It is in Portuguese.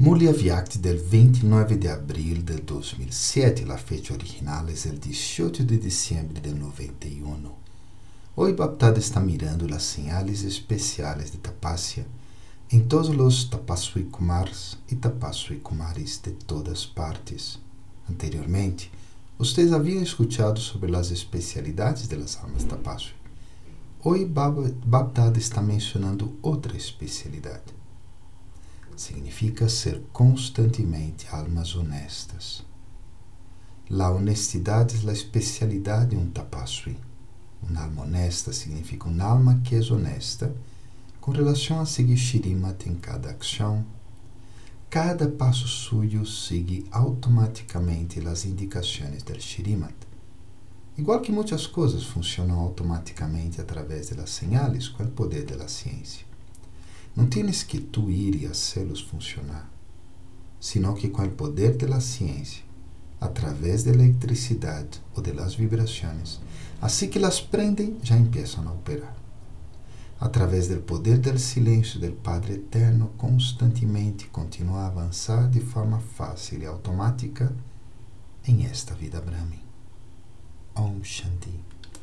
Mulher Vyakti del 29 de abril de 2007, la fecha original es el 18 de diciembre de 91. Hoy Baptada está mirando las señales especiales de Tapasya em todos os Tapasui Kumars e Tapasui Kumaris de todas partes. Anteriormente, vocês haviam escutado sobre as especialidades das almas Tapasui. Hoje Baptada está mencionando outra especialidade significa ser constantemente almas honestas. La honestidade é a especialidade de um tapasui. Alma honesta significa uma alma que é honesta com relação a seguir Shirimat em cada ação. Cada passo suyo segue automaticamente as indicações do Shirimat. Igual que muitas coisas funcionam automaticamente através das señales com o poder da ciência. Não tienes que tu ir e hacê-los funcionar, sino que com o poder da ciência, através da eletricidade ou das vibrações, assim que las prendem, já empiezam a operar. Através do poder do silêncio do Padre Eterno, constantemente continua a avançar de forma fácil e automática em esta vida Brahmin. Om Shanti.